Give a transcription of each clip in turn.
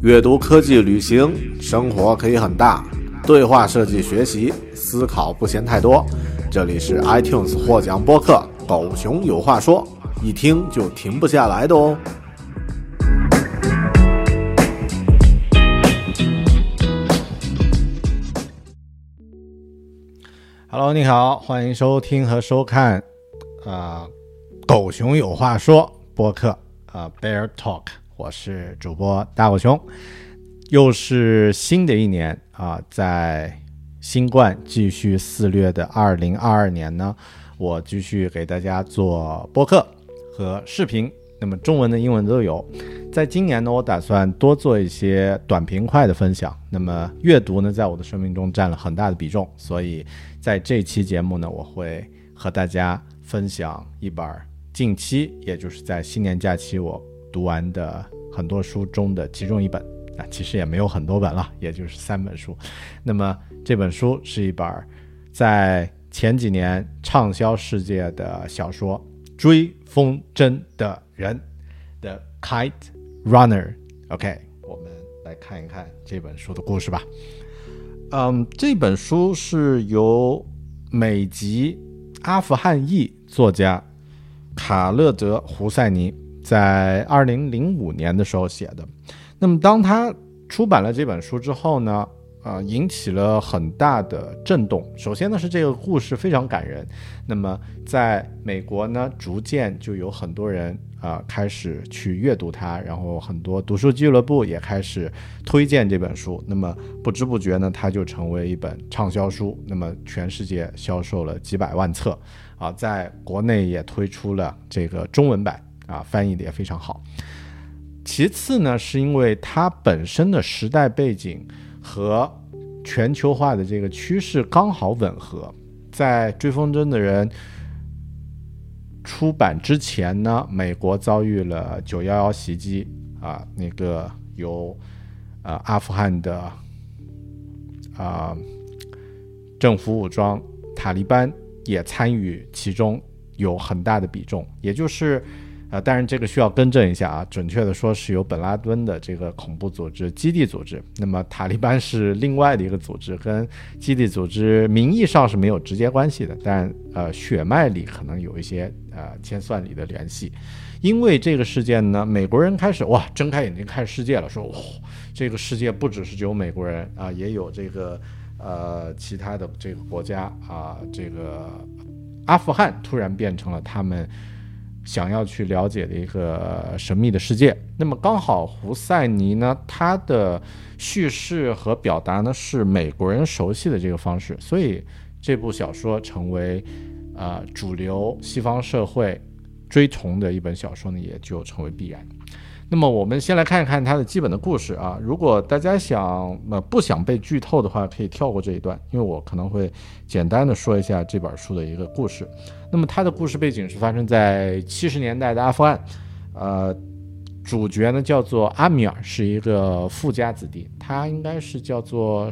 阅读、科技、旅行，生活可以很大。对话设计、学习、思考不嫌太多。这里是 iTunes 获奖播客《狗熊有话说》，一听就停不下来的哦。Hello，你好，欢迎收听和收看啊、《狗熊有话说》播客啊、Bear Talk，我是主播大狗熊。又是新的一年啊，在新冠继续肆虐的二零二二年呢，我继续给大家做播客和视频，那么中文的、英文都有。在今年呢，我打算多做一些短平快的分享。那么阅读呢，在我的生命中占了很大的比重，所以在这期节目呢，我会和大家分享一本近期，也就是在新年假期我读完的很多书中的其中一本。啊，其实也没有很多本了，也就是三本书。那么这本书是一本在前几年畅销世界的小说《追风筝的人》的 Kite Runner。OK，我们来看一看这本书的故事吧。嗯，这本书是由美籍阿富汗裔作家卡勒德·胡塞尼在二零零五年的时候写的。那么，当他出版了这本书之后呢，啊，引起了很大的震动。首先呢，是这个故事非常感人。那么，在美国呢，逐渐就有很多人啊开始去阅读它，然后很多读书俱乐部也开始推荐这本书。那么，不知不觉呢，它就成为一本畅销书。那么，全世界销售了几百万册，啊，在国内也推出了这个中文版，啊，翻译的也非常好。其次呢，是因为它本身的时代背景和全球化的这个趋势刚好吻合。在《追风筝的人》出版之前呢，美国遭遇了九幺幺袭击啊，那个由呃阿富汗的啊政府武装塔利班也参与其中，有很大的比重，也就是。啊，当然这个需要更正一下啊，准确的说是由本拉登的这个恐怖组织基地组织，那么塔利班是另外的一个组织，跟基地组织名义上是没有直接关系的，但呃血脉里可能有一些呃千算里的联系。因为这个事件呢，美国人开始哇睁开眼睛看世界了，说哇这个世界不只是只有美国人啊，也有这个呃其他的这个国家啊，这个阿富汗突然变成了他们。想要去了解的一个神秘的世界，那么刚好胡塞尼呢，他的叙事和表达呢是美国人熟悉的这个方式，所以这部小说成为呃主流西方社会追崇的一本小说呢，也就成为必然。那么我们先来看一看它的基本的故事啊。如果大家想呃不想被剧透的话，可以跳过这一段，因为我可能会简单的说一下这本书的一个故事。那么它的故事背景是发生在七十年代的阿富汗，呃，主角呢叫做阿米尔，是一个富家子弟，他应该是叫做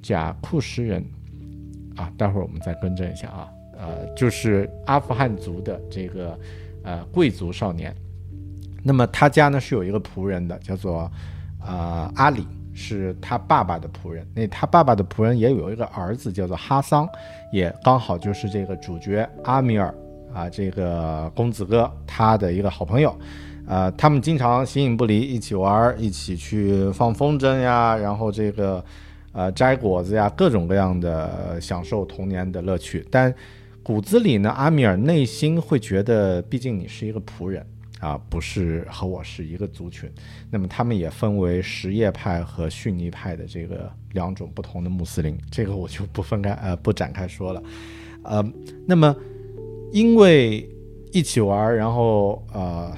贾库什人啊。待会儿我们再更正一下啊，呃，就是阿富汗族的这个呃贵族少年。那么他家呢是有一个仆人的，叫做呃阿里，是他爸爸的仆人。那他爸爸的仆人也有一个儿子，叫做哈桑，也刚好就是这个主角阿米尔啊这个公子哥他的一个好朋友。呃，他们经常形影不离，一起玩，一起去放风筝呀，然后这个，呃，摘果子呀，各种各样的享受童年的乐趣。但骨子里呢，阿米尔内心会觉得，毕竟你是一个仆人啊，不是和我是一个族群。那么他们也分为什叶派和逊尼派的这个两种不同的穆斯林，这个我就不分开呃不展开说了。呃，那么因为一起玩，然后呃。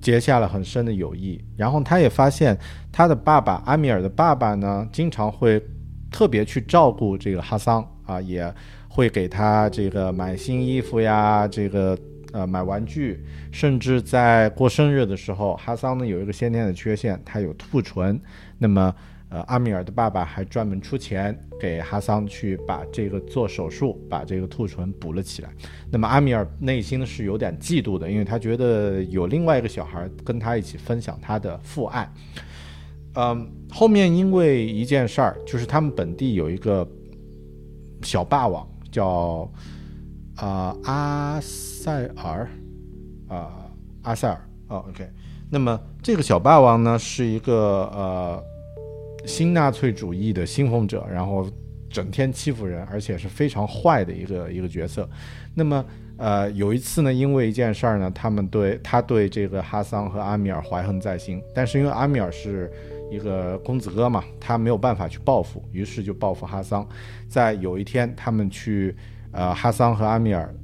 结下了很深的友谊，然后他也发现他的爸爸阿米尔的爸爸呢，经常会特别去照顾这个哈桑啊，也会给他这个买新衣服呀，这个呃买玩具，甚至在过生日的时候，哈桑呢有一个先天的缺陷，他有兔唇，那么。呃，阿米尔的爸爸还专门出钱给哈桑去把这个做手术，把这个兔唇补了起来。那么阿米尔内心是有点嫉妒的，因为他觉得有另外一个小孩跟他一起分享他的父爱。嗯，后面因为一件事儿，就是他们本地有一个小霸王叫啊阿塞尔啊阿塞尔哦，OK。那么这个小霸王呢是一个呃。新纳粹主义的信奉者，然后整天欺负人，而且是非常坏的一个一个角色。那么，呃，有一次呢，因为一件事儿呢，他们对他对这个哈桑和阿米尔怀恨在心，但是因为阿米尔是一个公子哥嘛，他没有办法去报复，于是就报复哈桑。在有一天，他们去，呃，哈桑和阿米尔。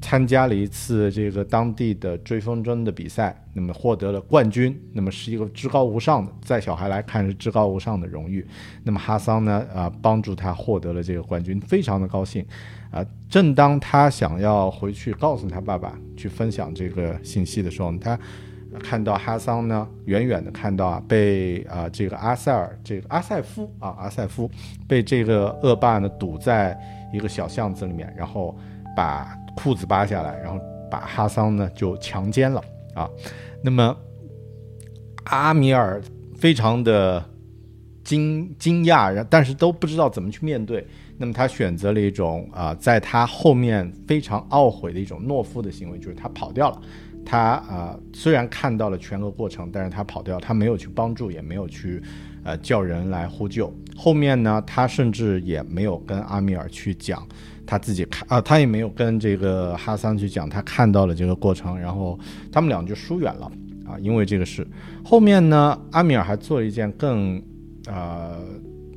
参加了一次这个当地的追风筝的比赛，那么获得了冠军，那么是一个至高无上的，在小孩来看是至高无上的荣誉。那么哈桑呢，啊，帮助他获得了这个冠军，非常的高兴。啊，正当他想要回去告诉他爸爸去分享这个信息的时候，他看到哈桑呢，远远的看到啊，被啊这个阿塞尔这个阿塞夫啊阿塞夫被这个恶霸呢堵在一个小巷子里面，然后把。裤子扒下来，然后把哈桑呢就强奸了啊。那么阿米尔非常的惊惊讶，但是都不知道怎么去面对。那么他选择了一种啊，在他后面非常懊悔的一种懦夫的行为，就是他跑掉了。他啊虽然看到了全个过程，但是他跑掉，他没有去帮助，也没有去呃叫人来呼救。后面呢，他甚至也没有跟阿米尔去讲。他自己看啊，他也没有跟这个哈桑去讲他看到了这个过程，然后他们俩就疏远了啊。因为这个事，后面呢，阿米尔还做了一件更呃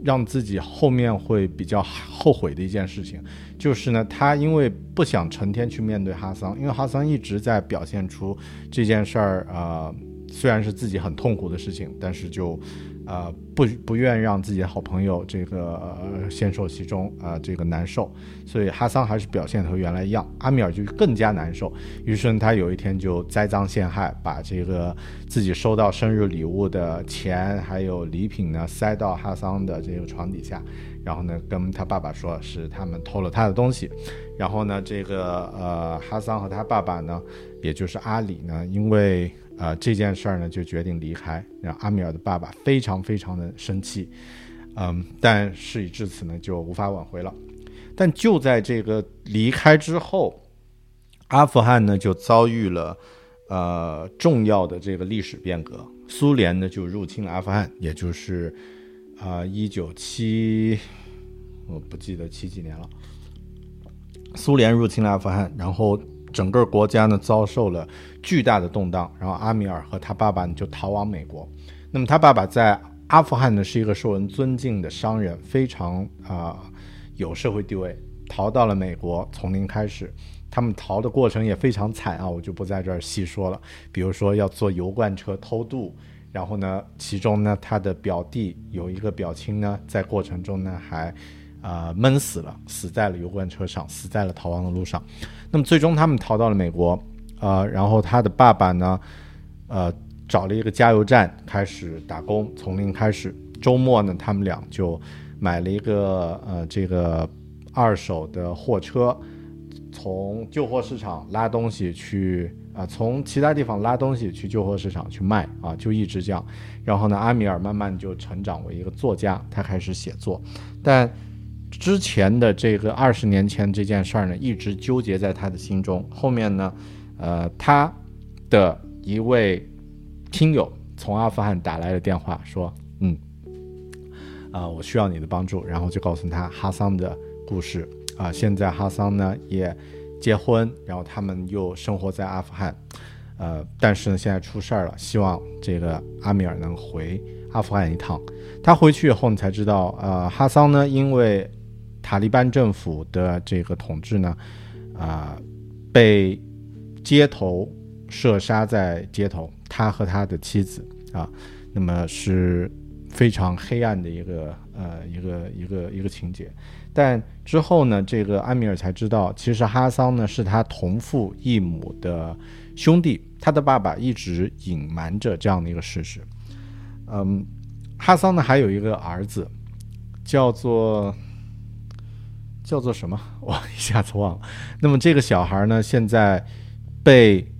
让自己后面会比较后悔的一件事情，就是呢，他因为不想成天去面对哈桑，因为哈桑一直在表现出这件事儿啊，虽然是自己很痛苦的事情，但是就。呃，不不愿让自己的好朋友这个呃先受其中啊，这个难受，所以哈桑还是表现和原来一样，阿米尔就更加难受。于是他有一天就栽赃陷害，把这个自己收到生日礼物的钱还有礼品呢塞到哈桑的这个床底下，然后呢跟他爸爸说是他们偷了他的东西，然后呢这个呃哈桑和他爸爸呢，也就是阿里呢，因为。啊，这件事儿呢，就决定离开。让阿米尔的爸爸非常非常的生气，嗯，但事已至此呢，就无法挽回了。但就在这个离开之后，阿富汗呢就遭遇了呃重要的这个历史变革，苏联呢就入侵了阿富汗，也就是啊一九七，我不记得七几年了，苏联入侵了阿富汗，然后。整个国家呢遭受了巨大的动荡，然后阿米尔和他爸爸呢就逃往美国。那么他爸爸在阿富汗呢是一个受人尊敬的商人，非常啊有社会地位，逃到了美国，从零开始。他们逃的过程也非常惨啊，我就不在这儿细说了。比如说要坐油罐车偷渡，然后呢，其中呢他的表弟有一个表亲呢，在过程中呢还。啊，闷死了，死在了油罐车上，死在了逃亡的路上。那么最终他们逃到了美国，呃，然后他的爸爸呢，呃，找了一个加油站开始打工，从零开始。周末呢，他们俩就买了一个呃这个二手的货车，从旧货市场拉东西去啊，从其他地方拉东西去旧货市场去卖啊，就一直这样。然后呢，阿米尔慢慢就成长为一个作家，他开始写作。但之前的这个二十年前这件事儿呢，一直纠结在他的心中。后面呢，呃，他的一位听友从阿富汗打来了电话，说，嗯。啊，我需要你的帮助，然后就告诉他哈桑的故事啊。现在哈桑呢也结婚，然后他们又生活在阿富汗，呃，但是呢现在出事儿了，希望这个阿米尔能回阿富汗一趟。他回去以后，你才知道，呃，哈桑呢因为塔利班政府的这个统治呢，啊，被街头射杀在街头，他和他的妻子啊，那么是。非常黑暗的一个呃一个一个一个情节，但之后呢，这个安米尔才知道，其实哈桑呢是他同父异母的兄弟，他的爸爸一直隐瞒着这样的一个事实。嗯，哈桑呢还有一个儿子，叫做叫做什么？我一下子忘了。那么这个小孩呢，现在被。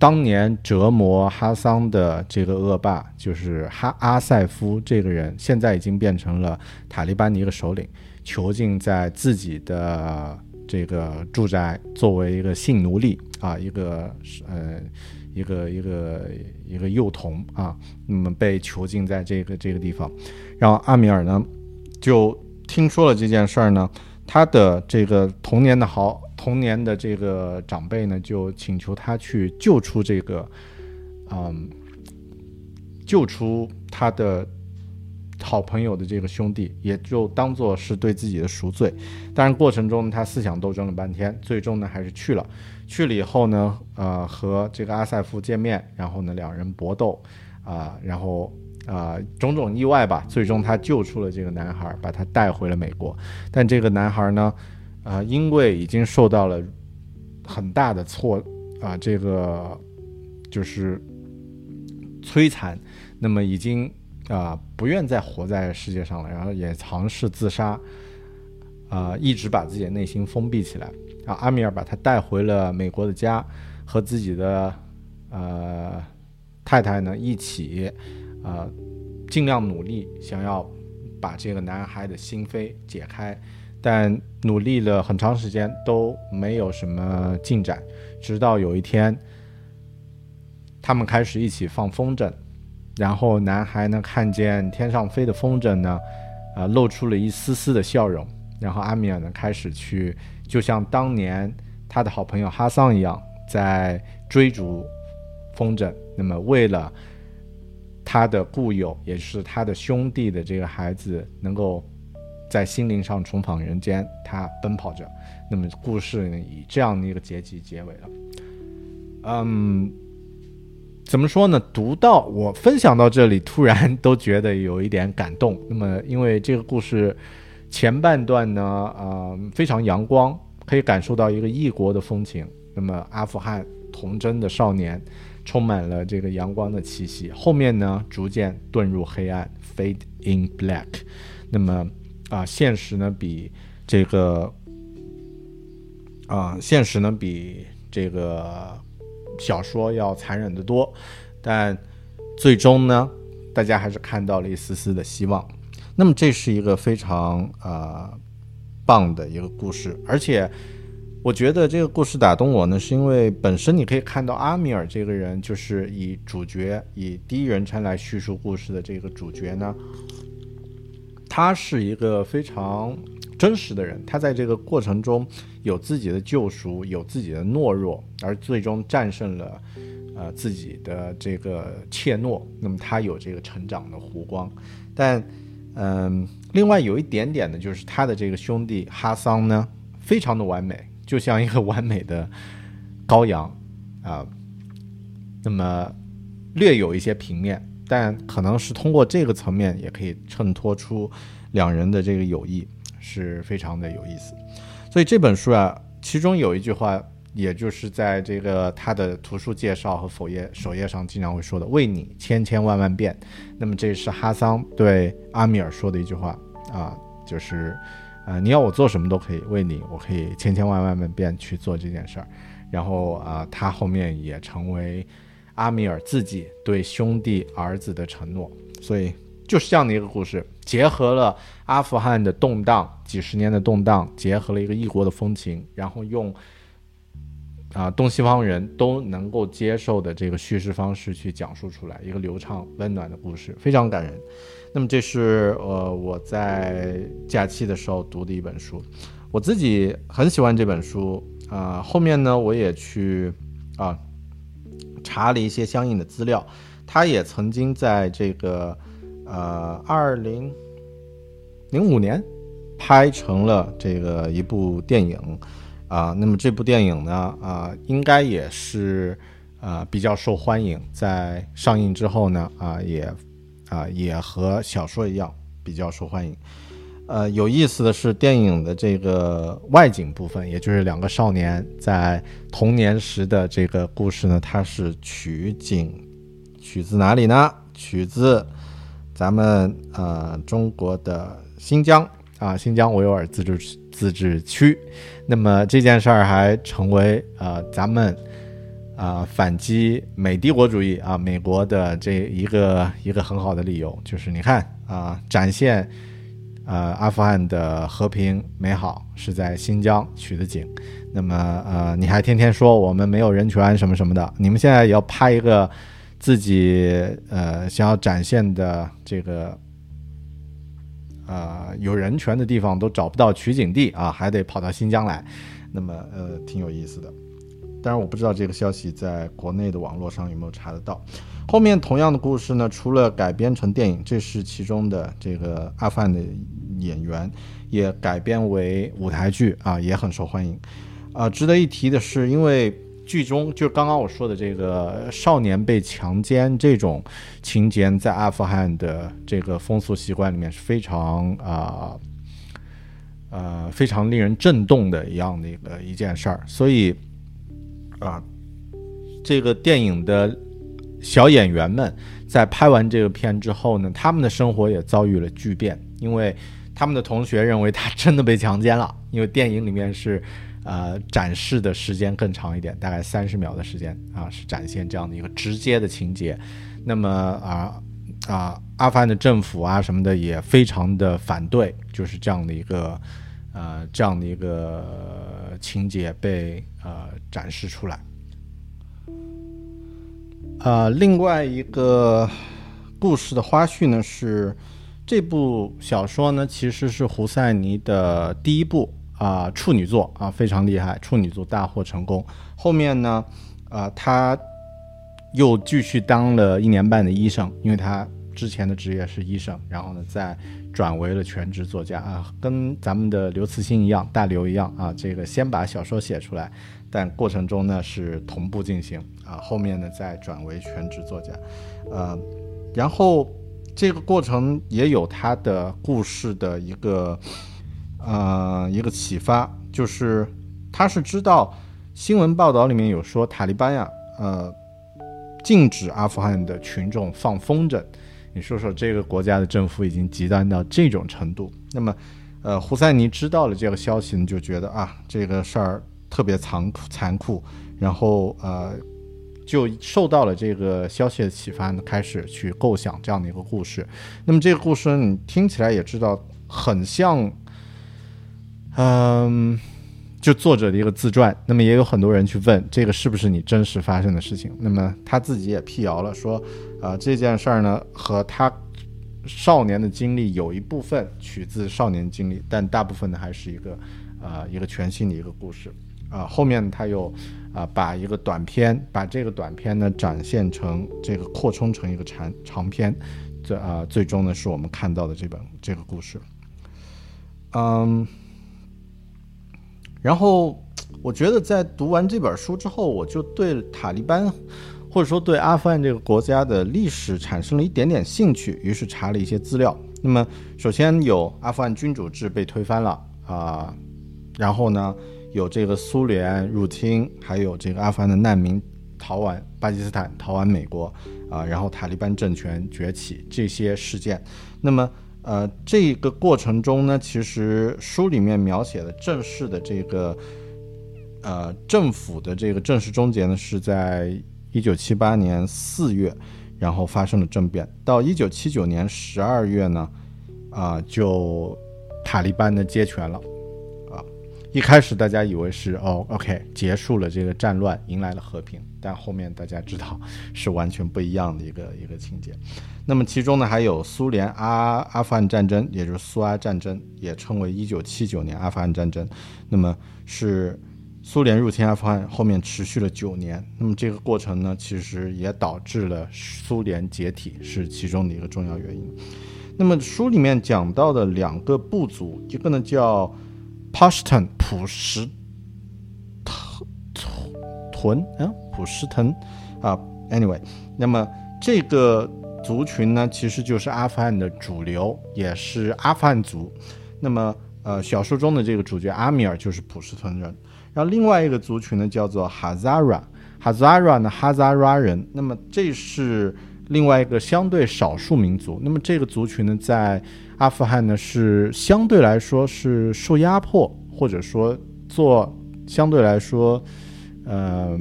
当年折磨哈桑的这个恶霸就是哈阿塞夫这个人，现在已经变成了塔利班的一个首领，囚禁在自己的这个住宅，作为一个性奴隶啊，一个呃，一个一个一个幼童啊，那么被囚禁在这个这个地方，然后阿米尔呢，就听说了这件事儿呢，他的这个童年的好。童年的这个长辈呢，就请求他去救出这个，嗯，救出他的好朋友的这个兄弟，也就当做是对自己的赎罪。但是，过程中他思想斗争了半天，最终呢还是去了。去了以后呢，呃，和这个阿塞夫见面，然后呢两人搏斗，啊，然后啊种种意外吧，最终他救出了这个男孩，把他带回了美国。但这个男孩呢？啊，因为已经受到了很大的挫啊，这个就是摧残，那么已经啊不愿再活在世界上了，然后也尝试自杀，啊，一直把自己的内心封闭起来。啊，阿米尔把他带回了美国的家，和自己的呃太太呢一起，啊，尽量努力想要把这个男孩的心扉解开。但努力了很长时间都没有什么进展，直到有一天，他们开始一起放风筝，然后男孩呢看见天上飞的风筝呢，啊露出了一丝丝的笑容，然后阿米尔呢开始去，就像当年他的好朋友哈桑一样，在追逐风筝。那么为了他的故友，也是他的兄弟的这个孩子能够。在心灵上重返人间，他奔跑着。那么故事呢，以这样的一个结局结尾了。嗯，怎么说呢？读到我分享到这里，突然都觉得有一点感动。那么，因为这个故事前半段呢，呃，非常阳光，可以感受到一个异国的风情。那么，阿富汗童真的少年，充满了这个阳光的气息。后面呢，逐渐遁入黑暗，fade in black。那么。啊，现实呢比这个啊，现实呢比这个小说要残忍的多，但最终呢，大家还是看到了一丝丝的希望。那么这是一个非常啊棒的一个故事，而且我觉得这个故事打动我呢，是因为本身你可以看到阿米尔这个人，就是以主角以第一人称来叙述故事的这个主角呢。他是一个非常真实的人，他在这个过程中有自己的救赎，有自己的懦弱，而最终战胜了，呃，自己的这个怯懦。那么他有这个成长的弧光，但，嗯，另外有一点点的就是他的这个兄弟哈桑呢，非常的完美，就像一个完美的羔羊啊，那么略有一些平面。但可能是通过这个层面，也可以衬托出两人的这个友谊是非常的有意思。所以这本书啊，其中有一句话也就是在这个他的图书介绍和首页首页上经常会说的“为你千千万万遍”。那么这是哈桑对阿米尔说的一句话啊，就是呃，你要我做什么都可以，为你，我可以千千万万遍去做这件事儿。然后啊，他后面也成为阿米尔自己对兄弟儿子的承诺。所以就是这样的一个故事，结合了阿富汗的动荡，几十年的动荡，结合了一个异国的风情，然后用。啊，东西方人都能够接受的这个叙事方式去讲述出来一个流畅温暖的故事，非常感人。那么这是呃我在假期的时候读的一本书，我自己很喜欢这本书啊。后面呢，我也去啊查了一些相应的资料，他也曾经在这个呃二零零五年拍成了这个一部电影。啊，那么这部电影呢，啊，应该也是，呃，比较受欢迎。在上映之后呢，啊，也，啊，也和小说一样比较受欢迎。呃，有意思的是，电影的这个外景部分，也就是两个少年在童年时的这个故事呢，它是取景，取自哪里呢？取自咱们呃中国的新疆啊，新疆维吾尔自治自治区。那么这件事儿还成为呃咱们啊反击美帝国主义啊美国的这一个一个很好的理由，就是你看啊展现呃阿富汗的和平美好是在新疆取的景，那么呃你还天天说我们没有人权什么什么的，你们现在也要拍一个自己呃想要展现的这个。呃，有人权的地方都找不到取景地啊，还得跑到新疆来，那么呃，挺有意思的。当然，我不知道这个消息在国内的网络上有没有查得到。后面同样的故事呢，除了改编成电影，这是其中的这个阿富汗的演员也改编为舞台剧啊，也很受欢迎。啊，值得一提的是，因为。剧中就刚刚我说的这个少年被强奸这种情节，在阿富汗的这个风俗习惯里面是非常啊呃非常令人震动的一样的一个一件事儿。所以啊，这个电影的小演员们在拍完这个片之后呢，他们的生活也遭遇了巨变，因为他们的同学认为他真的被强奸了，因为电影里面是。呃，展示的时间更长一点，大概三十秒的时间啊，是展现这样的一个直接的情节。那么啊啊，阿富汗的政府啊什么的也非常的反对，就是这样的一个呃这样的一个情节被呃展示出来。呃，另外一个故事的花絮呢是，这部小说呢其实是胡赛尼的第一部。啊，处女作啊，非常厉害，处女作大获成功。后面呢，啊，他又继续当了一年半的医生，因为他之前的职业是医生，然后呢，再转为了全职作家啊，跟咱们的刘慈欣一样，大刘一样啊，这个先把小说写出来，但过程中呢是同步进行啊，后面呢再转为全职作家，呃，然后这个过程也有他的故事的一个。呃，一个启发就是，他是知道新闻报道里面有说塔利班呀，呃，禁止阿富汗的群众放风筝。你说说，这个国家的政府已经极端到这种程度。那么，呃，胡塞尼知道了这个消息呢，就觉得啊，这个事儿特别残酷残酷，然后呃，就受到了这个消息的启发呢，开始去构想这样的一个故事。那么这个故事你听起来也知道，很像。嗯，就作者的一个自传，那么也有很多人去问这个是不是你真实发生的事情。那么他自己也辟谣了，说，啊这件事儿呢和他少年的经历有一部分取自少年经历，但大部分呢还是一个，呃一个全新的一个故事。啊后面他又啊把一个短片，把这个短片呢展现成这个扩充成一个长长篇，这啊最终呢是我们看到的这本这个故事。嗯。然后，我觉得在读完这本书之后，我就对塔利班，或者说对阿富汗这个国家的历史产生了一点点兴趣，于是查了一些资料。那么，首先有阿富汗君主制被推翻了啊，然后呢，有这个苏联入侵，还有这个阿富汗的难民逃往巴基斯坦、逃往美国啊，然后塔利班政权崛起这些事件。那么，呃，这个过程中呢，其实书里面描写的正式的这个呃政府的这个正式终结呢，是在一九七八年四月，然后发生了政变。到一九七九年十二月呢，啊，就塔利班的接权了。啊一开始大家以为是哦，OK，结束了这个战乱，迎来了和平。但后面大家知道是完全不一样的一个一个情节。那么其中呢，还有苏联阿阿富汗战争，也就是苏阿战争，也称为1979年阿富汗战争。那么是苏联入侵阿富汗，后面持续了九年。那么这个过程呢，其实也导致了苏联解体，是其中的一个重要原因。那么书里面讲到的两个部族，一个呢叫。Pashtun 普什屯屯嗯普什屯啊，Anyway，那么这个族群呢，其实就是阿富汗的主流，也是阿富汗族。那么呃，小说中的这个主角阿米尔就是普什屯人。然后另外一个族群呢，叫做哈扎拉，哈扎拉呢哈扎拉人。那么这是另外一个相对少数民族。那么这个族群呢，在阿富汗呢是相对来说是受压迫，或者说做相对来说，呃，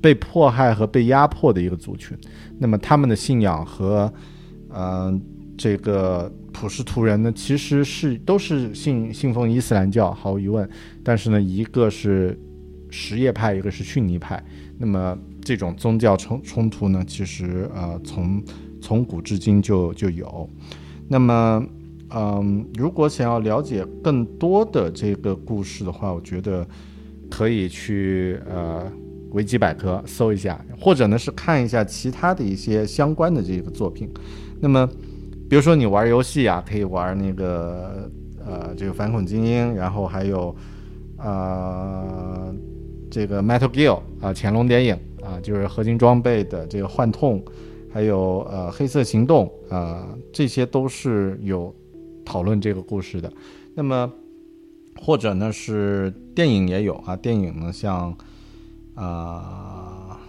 被迫害和被压迫的一个族群。那么他们的信仰和，呃，这个普什图人呢，其实是都是信信奉伊斯兰教，毫无疑问。但是呢，一个是什叶派，一个是逊尼派。那么这种宗教冲冲突呢，其实呃，从从古至今就就有。那么，嗯，如果想要了解更多的这个故事的话，我觉得可以去呃维基百科搜一下，或者呢是看一下其他的一些相关的这个作品。那么，比如说你玩游戏啊，可以玩那个呃这个反恐精英，然后还有呃这个 Metal Gear 啊潜龙谍影啊，就是合金装备的这个幻痛。还有呃，黑色行动啊，这些都是有讨论这个故事的。那么或者呢是电影也有啊，电影呢像啊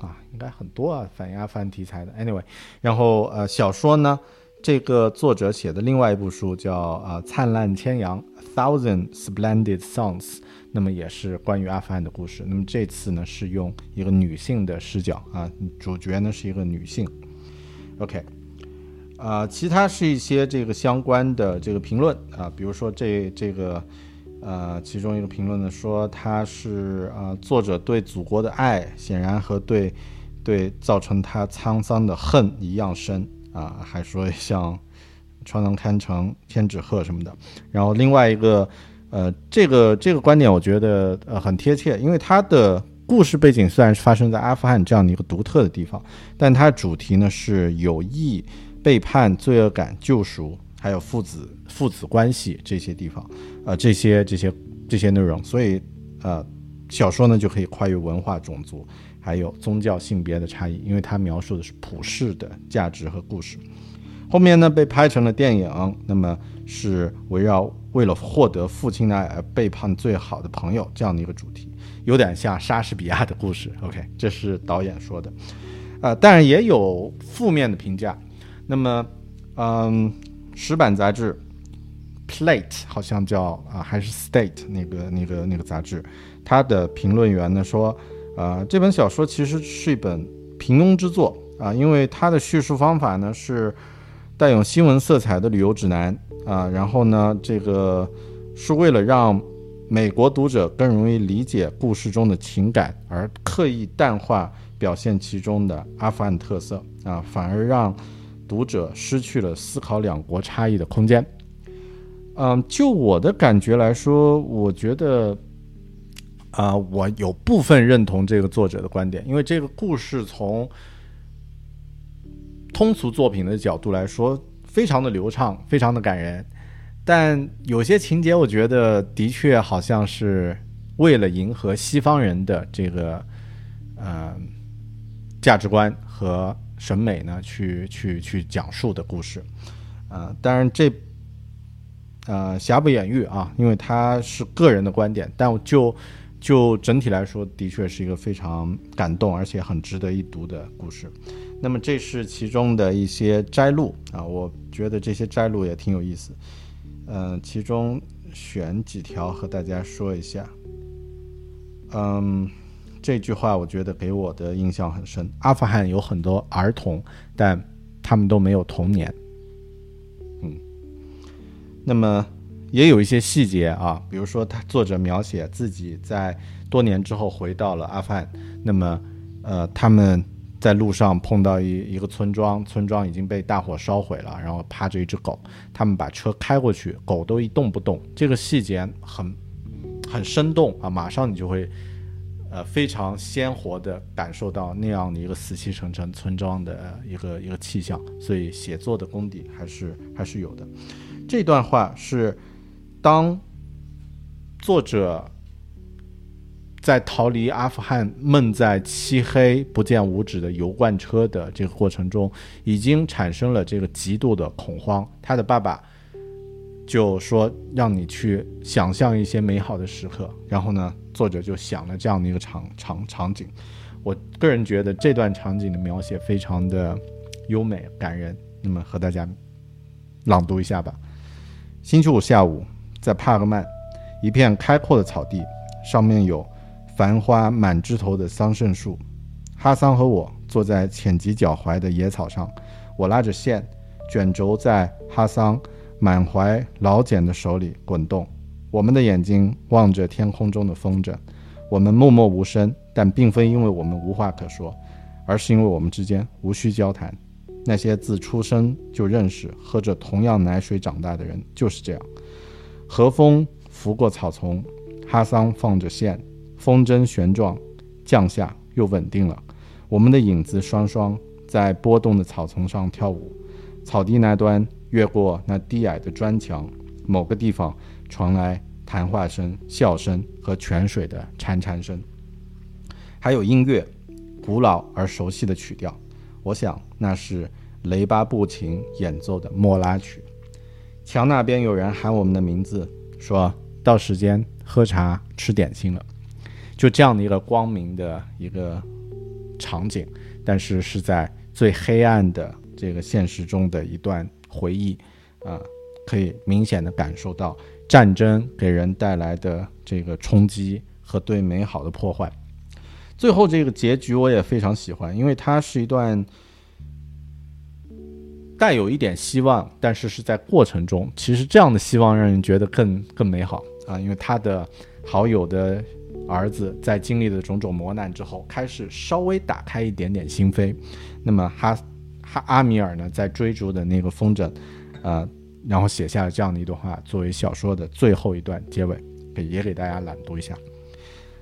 啊，应该很多啊，反映阿富汗题材的。Anyway，然后呃，小说呢，这个作者写的另外一部书叫啊，《灿烂千阳》（Thousand Splendid Songs）。那么也是关于阿富汗的故事。那么这次呢是用一个女性的视角啊，主角呢是一个女性。OK，啊，其他是一些这个相关的这个评论啊，比如说这这个呃，其中一个评论呢说他是啊，作者对祖国的爱显然和对对造成他沧桑的恨一样深啊，还说像川能堪城天纸鹤什么的。然后另外一个。呃，这个这个观点我觉得呃很贴切，因为它的故事背景虽然是发生在阿富汗这样的一个独特的地方，但它主题呢是友谊、背叛、罪恶感、救赎，还有父子父子关系这些地方，呃，这些这些这些内容，所以呃，小说呢就可以跨越文化、种族，还有宗教、性别的差异，因为它描述的是普世的价值和故事。后面呢被拍成了电影，那么是围绕。为了获得父亲的爱而背叛最好的朋友，这样的一个主题，有点像莎士比亚的故事。OK，这是导演说的，呃，当然也有负面的评价。那么，嗯，石板杂志《Plate》好像叫啊，还是《State》那个那个那个杂志，他的评论员呢说，呃，这本小说其实是一本平庸之作啊，因为它的叙述方法呢是带有新闻色彩的旅游指南。啊，然后呢，这个是为了让美国读者更容易理解故事中的情感，而刻意淡化表现其中的阿富汗特色啊，反而让读者失去了思考两国差异的空间。嗯，就我的感觉来说，我觉得啊，我有部分认同这个作者的观点，因为这个故事从通俗作品的角度来说。非常的流畅，非常的感人，但有些情节我觉得的确好像是为了迎合西方人的这个呃价值观和审美呢去去去讲述的故事，呃，当然这呃，瑕不掩瑜啊，因为他是个人的观点，但就就整体来说，的确是一个非常感动而且很值得一读的故事。那么这是其中的一些摘录啊，我觉得这些摘录也挺有意思。嗯，其中选几条和大家说一下。嗯，这句话我觉得给我的印象很深。阿富汗有很多儿童，但他们都没有童年。嗯，那么也有一些细节啊，比如说他作者描写自己在多年之后回到了阿富汗，那么呃他们在路上碰到一一个村庄，村庄已经被大火烧毁了，然后趴着一只狗，他们把车开过去，狗都一动不动。这个细节很。很生动啊！马上你就会，呃，非常鲜活的感受到那样的一个死气沉沉村庄的一个一个气象，所以写作的功底还是还是有的。这段话是当作者在逃离阿富汗、闷在漆黑不见五指的油罐车的这个过程中，已经产生了这个极度的恐慌。他的爸爸。就说让你去想象一些美好的时刻，然后呢，作者就想了这样的一个场场场景。我个人觉得这段场景的描写非常的优美感人。那么和大家朗读一下吧。星期五下午，在帕格曼，一片开阔的草地，上面有繁花满枝头的桑葚树。哈桑和我坐在浅及脚踝的野草上，我拉着线，卷轴在哈桑。满怀老茧的手里滚动，我们的眼睛望着天空中的风筝，我们默默无声，但并非因为我们无话可说，而是因为我们之间无需交谈。那些自出生就认识、喝着同样奶水长大的人就是这样。和风拂过草丛，哈桑放着线，风筝旋转，降下又稳定了。我们的影子双双在波动的草丛上跳舞，草地那端。越过那低矮的砖墙，某个地方传来谈话声、笑声和泉水的潺潺声，还有音乐，古老而熟悉的曲调。我想那是雷巴布琴演奏的莫拉曲。墙那边有人喊我们的名字，说到时间喝茶吃点心了。就这样的一个光明的一个场景，但是是在最黑暗的这个现实中的一段。回忆，啊，可以明显的感受到战争给人带来的这个冲击和对美好的破坏。最后这个结局我也非常喜欢，因为它是一段带有一点希望，但是是在过程中，其实这样的希望让人觉得更更美好啊，因为他的好友的儿子在经历了种种磨难之后，开始稍微打开一点点心扉，那么哈。哈阿米尔呢，在追逐的那个风筝，呃，然后写下了这样的一段话，作为小说的最后一段结尾，给也给大家朗读一下。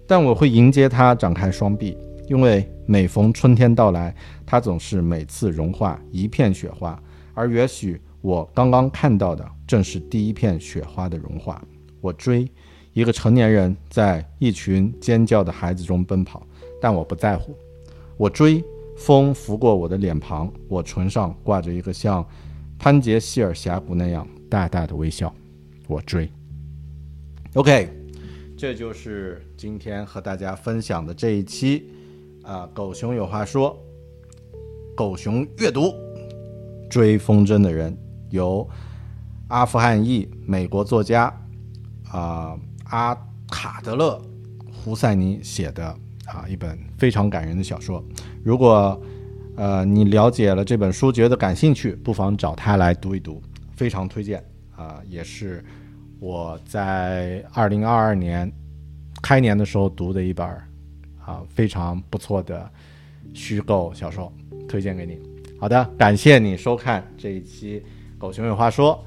但我会迎接它，展开双臂，因为每逢春天到来，它总是每次融化一片雪花，而也许我刚刚看到的正是第一片雪花的融化。我追一个成年人在一群尖叫的孩子中奔跑，但我不在乎。我追。风拂过我的脸庞，我唇上挂着一个像潘杰希尔峡谷那样大大的微笑。我追。OK，这就是今天和大家分享的这一期啊，狗熊有话说，狗熊阅读追风筝的人，由阿富汗裔美国作家啊阿卡德勒胡塞尼写的啊一本非常感人的小说。如果，呃，你了解了这本书，觉得感兴趣，不妨找他来读一读，非常推荐啊！也是我在二零二二年开年的时候读的一本啊非常不错的虚构小说，推荐给你。好的，感谢你收看这一期《狗熊有话说》，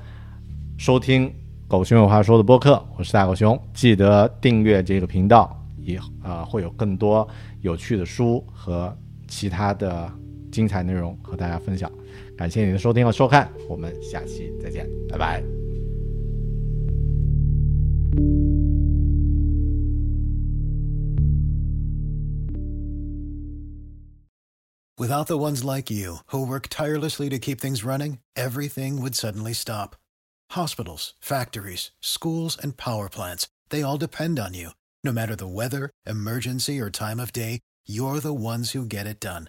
收听《狗熊有话说》的播客，我是大狗熊，记得订阅这个频道，以啊会有更多有趣的书和。其他的 精彩内容和大家分享，感谢你的收听和收看，我们下期再见，拜拜。Without the ones like you who work tirelessly to keep things running, everything would suddenly stop. Hospitals, factories, schools, and power plants, they all depend on you. No matter the weather, emergency, or time of day, you're the ones who get it done.